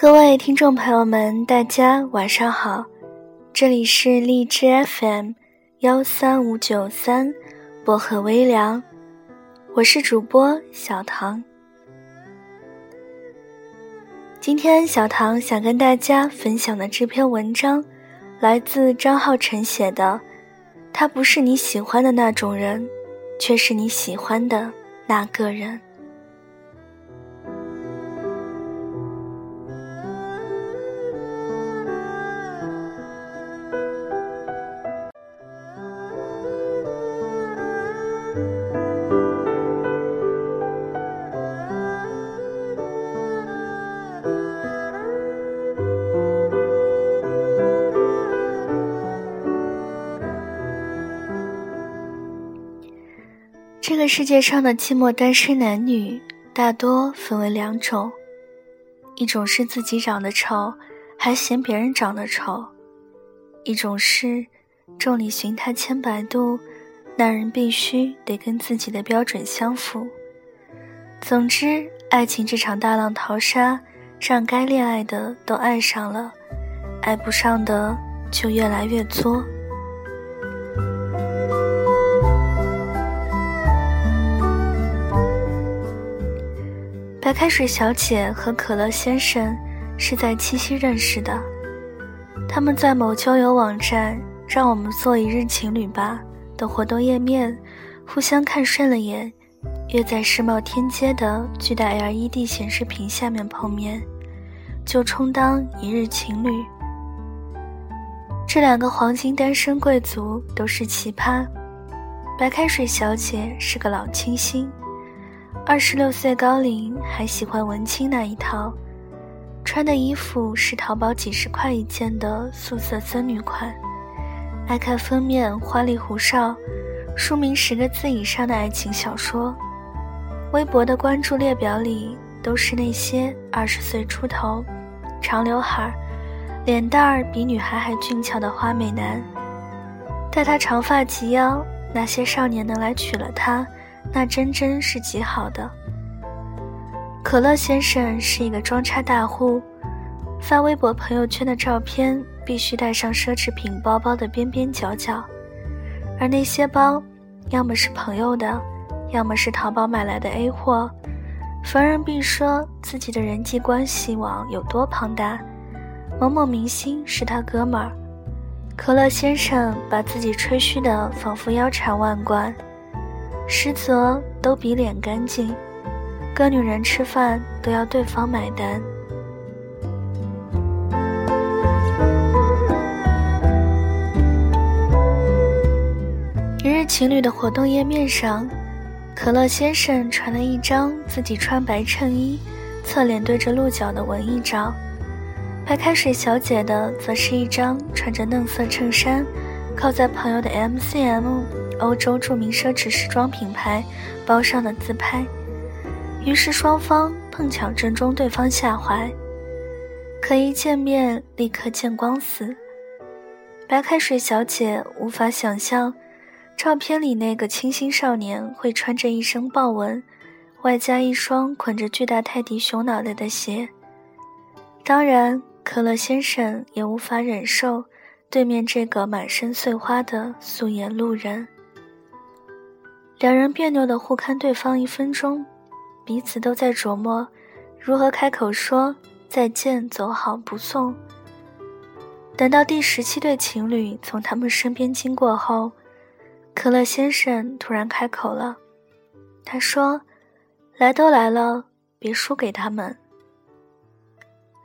各位听众朋友们，大家晚上好，这里是荔枝 FM 幺三五九三薄荷微凉，我是主播小唐。今天小唐想跟大家分享的这篇文章，来自张浩晨写的。他不是你喜欢的那种人，却是你喜欢的那个人。这个世界上的寂寞单身男女，大多分为两种：一种是自己长得丑，还嫌别人长得丑；一种是众里寻他千百度，那人必须得跟自己的标准相符。总之，爱情这场大浪淘沙，让该恋爱的都爱上了，爱不上的就越来越作。白开水小姐和可乐先生是在七夕认识的。他们在某交友网站“让我们做一日情侣吧”的活动页面互相看顺了眼，约在世贸天阶的巨大 LED 显示屏下面碰面，就充当一日情侣。这两个黄金单身贵族都是奇葩。白开水小姐是个老清新。二十六岁高龄，还喜欢文青那一套，穿的衣服是淘宝几十块一件的素色僧女款，爱看封面花里胡哨、书名十个字以上的爱情小说，微博的关注列表里都是那些二十岁出头、长刘海、脸蛋儿比女孩还俊俏的花美男，待他长发及腰，那些少年能来娶了她。那真真是极好的。可乐先生是一个装叉大户，发微博朋友圈的照片必须带上奢侈品包包的边边角角，而那些包，要么是朋友的，要么是淘宝买来的 A 货。逢人必说自己的人际关系网有多庞大，某某明星是他哥们儿。可乐先生把自己吹嘘的仿佛腰缠万贯。实则都比脸干净，跟女人吃饭都要对方买单。一日情侣的活动页面上，可乐先生传了一张自己穿白衬衣、侧脸对着鹿角的文艺照，白开水小姐的则是一张穿着嫩色衬衫，靠在朋友的 MCM。欧洲著名奢侈时装品牌包上的自拍，于是双方碰巧正中对方下怀，可一见面立刻见光死。白开水小姐无法想象，照片里那个清新少年会穿着一身豹纹，外加一双捆着巨大泰迪熊脑袋的鞋。当然，可乐先生也无法忍受对面这个满身碎花的素颜路人。两人别扭的互看对方一分钟，彼此都在琢磨如何开口说再见、走好、不送。等到第十七对情侣从他们身边经过后，可乐先生突然开口了，他说：“来都来了，别输给他们。”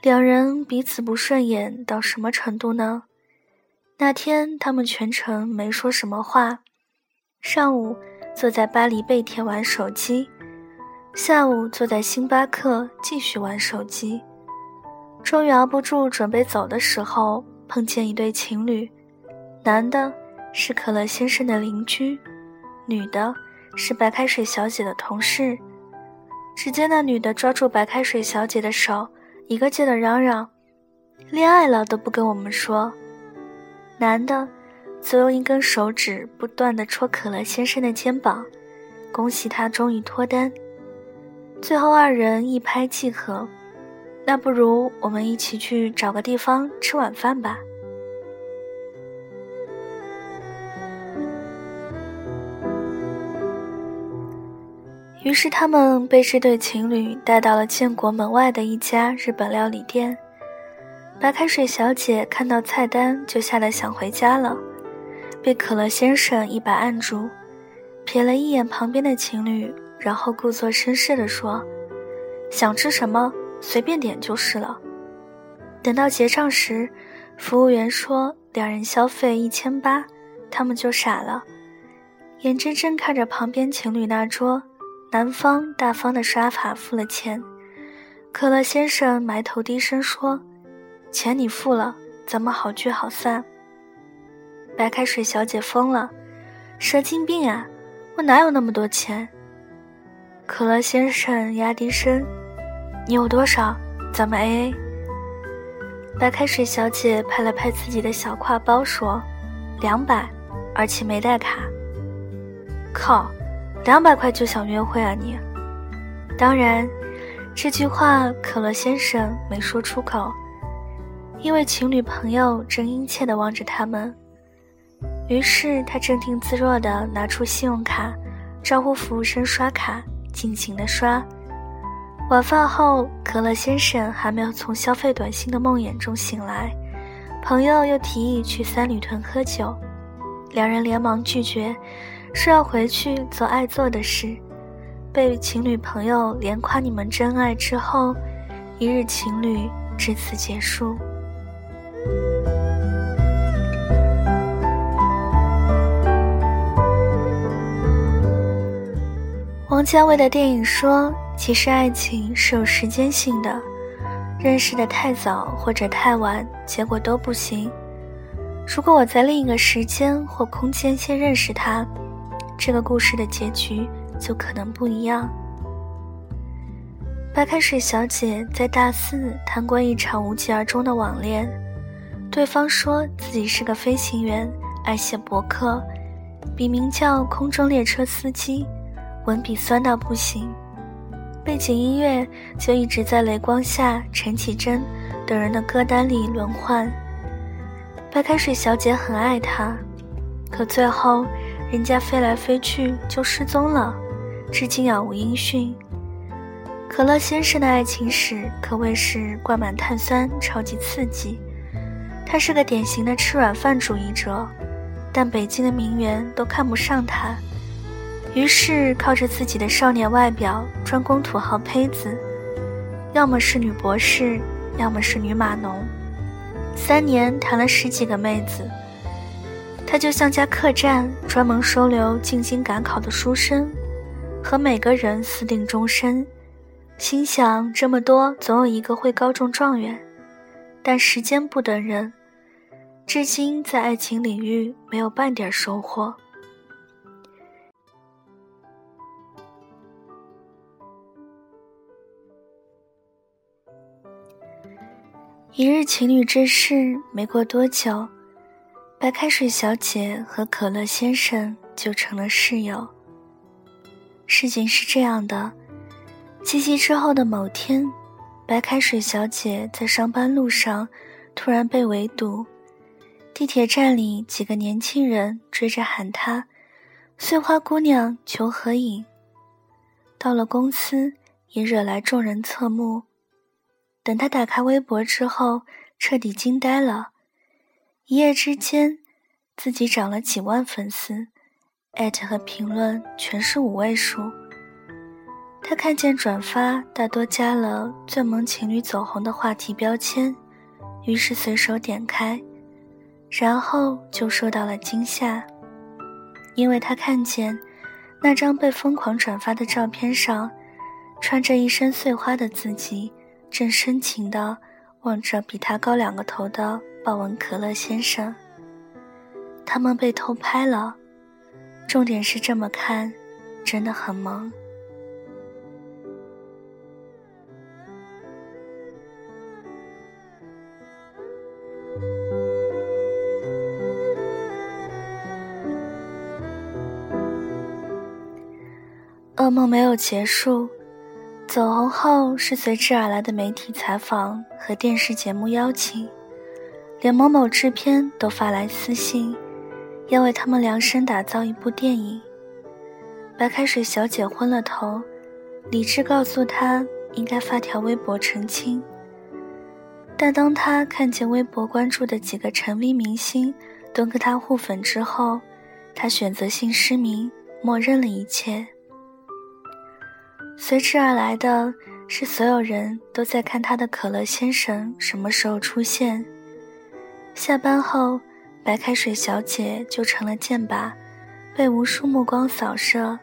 两人彼此不顺眼到什么程度呢？那天他们全程没说什么话，上午。坐在巴黎贝甜玩手机，下午坐在星巴克继续玩手机，终于熬不住，准备走的时候，碰见一对情侣，男的是可乐先生的邻居，女的是白开水小姐的同事。只见那女的抓住白开水小姐的手，一个劲的嚷嚷：“恋爱了都不跟我们说。”男的。则用一根手指不断地戳可乐先生的肩膀，恭喜他终于脱单。最后二人一拍即合，那不如我们一起去找个地方吃晚饭吧。于是他们被这对情侣带到了建国门外的一家日本料理店。白开水小姐看到菜单就吓得想回家了，被可乐先生一把按住，瞥了一眼旁边的情侣，然后故作绅士地说：“想吃什么随便点就是了。”等到结账时，服务员说两人消费一千八，他们就傻了，眼睁睁看着旁边情侣那桌。男方大方的刷卡付了钱，可乐先生埋头低声说：“钱你付了，咱们好聚好散。”白开水小姐疯了，神经病啊！我哪有那么多钱？可乐先生压低声：“你有多少？咱们 A A。”白开水小姐拍了拍自己的小挎包说：“两百，而且没带卡。”靠！两百块就想约会啊你？当然，这句话可乐先生没说出口，因为情侣朋友正殷切地望着他们。于是他镇定自若地拿出信用卡，招呼服务生刷卡，尽情地刷。晚饭后，可乐先生还没有从消费短信的梦魇中醒来，朋友又提议去三里屯喝酒，两人连忙拒绝。说要回去做爱做的事，被情侣朋友连夸你们真爱之后，一日情侣至此结束。王家卫的电影说，其实爱情是有时间性的，认识的太早或者太晚，结果都不行。如果我在另一个时间或空间先认识他。这个故事的结局就可能不一样。白开水小姐在大四谈过一场无疾而终的网恋，对方说自己是个飞行员，爱写博客，笔名叫“空中列车司机”，文笔酸到不行，背景音乐就一直在雷光下、陈绮贞等人的歌单里轮换。白开水小姐很爱他，可最后。人家飞来飞去就失踪了，至今杳无音讯。可乐先生的爱情史可谓是灌满碳酸，超级刺激。他是个典型的吃软饭主义者，但北京的名媛都看不上他，于是靠着自己的少年外表，专攻土豪胚子，要么是女博士，要么是女码农。三年谈了十几个妹子。他就像家客栈，专门收留进京赶考的书生，和每个人私定终身。心想这么多，总有一个会高中状元。但时间不等人，至今在爱情领域没有半点收获。一日情侣之事，没过多久。白开水小姐和可乐先生就成了室友。事情是这样的：七夕之后的某天，白开水小姐在上班路上突然被围堵，地铁站里几个年轻人追着喊她“碎花姑娘求合影”。到了公司，也惹来众人侧目。等他打开微博之后，彻底惊呆了。一夜之间，自己涨了几万粉丝，艾特和评论全是五位数。他看见转发大多加了“最萌情侣走红”的话题标签，于是随手点开，然后就受到了惊吓，因为他看见那张被疯狂转发的照片上，穿着一身碎花的自己，正深情地望着比他高两个头的。豹纹可乐先生，他们被偷拍了。重点是这么看，真的很萌。噩梦没有结束，走红后是随之而来的媒体采访和电视节目邀请，连某某制片都发来私信，要为他们量身打造一部电影。白开水小姐昏了头，理智告诉她应该发条微博澄清。但当她看见微博关注的几个成 V 明星都跟她互粉之后，她选择性失明，默认了一切。随之而来的是，所有人都在看他的可乐先生什么时候出现。下班后，白开水小姐就成了箭靶，被无数目光扫射，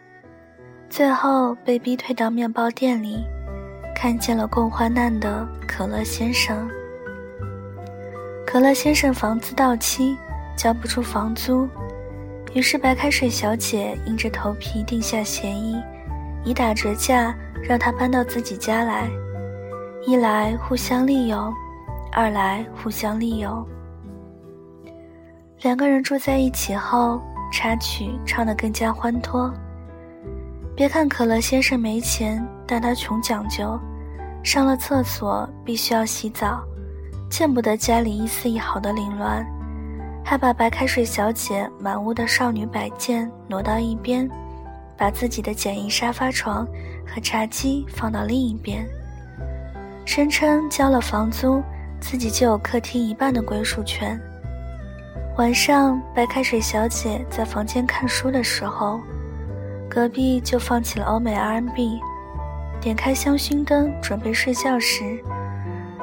最后被逼退到面包店里，看见了共患难的可乐先生。可乐先生房子到期，交不出房租，于是白开水小姐硬着头皮定下协议。以打折价让他搬到自己家来，一来互相利用，二来互相利用。两个人住在一起后，插曲唱得更加欢脱。别看可乐先生没钱，但他穷讲究，上了厕所必须要洗澡，见不得家里一丝一毫的凌乱，还把白开水小姐满屋的少女摆件挪到一边。把自己的简易沙发床和茶几放到另一边，声称交了房租，自己就有客厅一半的归属权。晚上，白开水小姐在房间看书的时候，隔壁就放起了欧美 R&B。点开香薰灯准备睡觉时，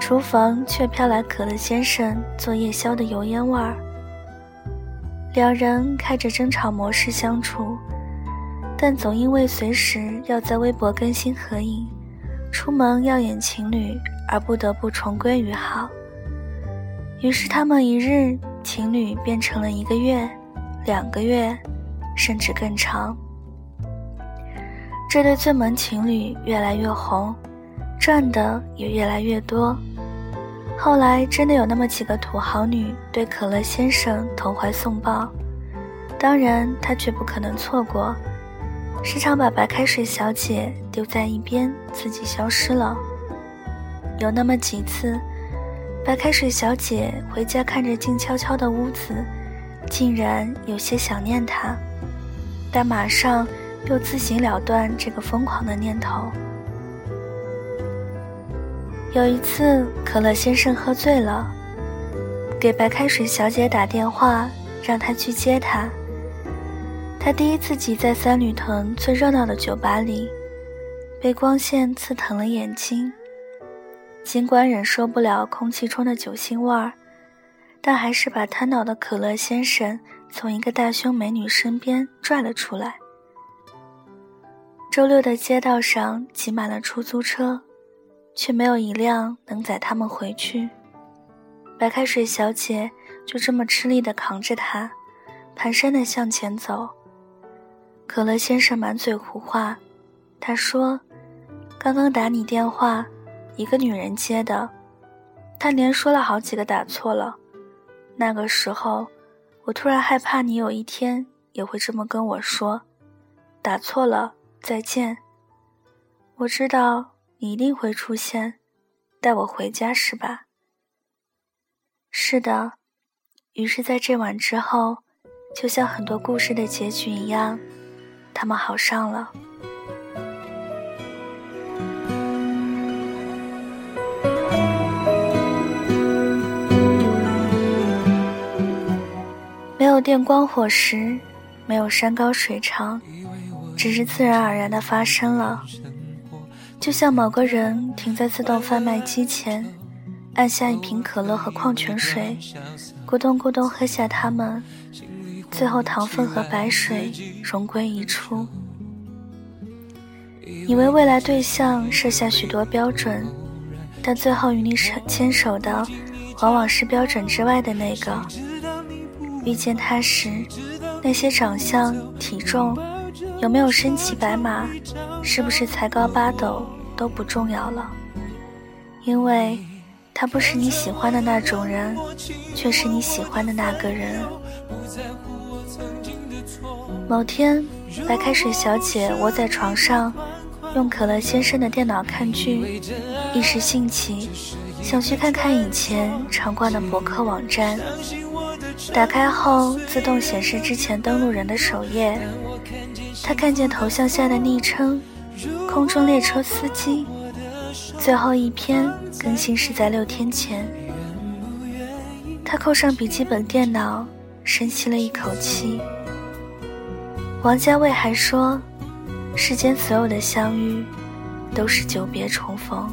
厨房却飘来可乐先生做夜宵的油烟味儿。两人开着争吵模式相处。但总因为随时要在微博更新合影，出门要演情侣，而不得不重归于好。于是他们一日情侣变成了一个月、两个月，甚至更长。这对最萌情侣越来越红，赚的也越来越多。后来真的有那么几个土豪女对可乐先生投怀送抱，当然他绝不可能错过。时常把白开水小姐丢在一边，自己消失了。有那么几次，白开水小姐回家看着静悄悄的屋子，竟然有些想念他，但马上又自行了断这个疯狂的念头。有一次，可乐先生喝醉了，给白开水小姐打电话，让她去接他。他第一次挤在三里屯最热闹的酒吧里，被光线刺疼了眼睛。尽管忍受不了空气中的酒腥味儿，但还是把瘫倒的可乐先生从一个大胸美女身边拽了出来。周六的街道上挤满了出租车，却没有一辆能载他们回去。白开水小姐就这么吃力地扛着他，蹒跚地向前走。可乐先生满嘴胡话，他说：“刚刚打你电话，一个女人接的，他连说了好几个打错了。那个时候，我突然害怕你有一天也会这么跟我说，打错了，再见。我知道你一定会出现，带我回家是吧？是的。于是，在这晚之后，就像很多故事的结局一样。”他们好上了。没有电光火石，没有山高水长，只是自然而然的发生了。就像某个人停在自动贩卖机前，按下一瓶可乐和矿泉水，咕咚咕咚喝下它们。最后，糖分和白水融归一处。你为未来对象设下许多标准，但最后与你手牵手的，往往是标准之外的那个。遇见他时，那些长相、体重，有没有身骑白马，是不是才高八斗，都不重要了，因为他不是你喜欢的那种人，却是你喜欢的那个人。某天，白开水小姐窝在床上，用可乐先生的电脑看剧，一时兴起，想去看看以前常逛的博客网站。打开后，自动显示之前登录人的首页。他看见头像下的昵称“空中列车司机”，最后一篇更新是在六天前。他扣上笔记本电脑，深吸了一口气。王家卫还说：“世间所有的相遇，都是久别重逢。”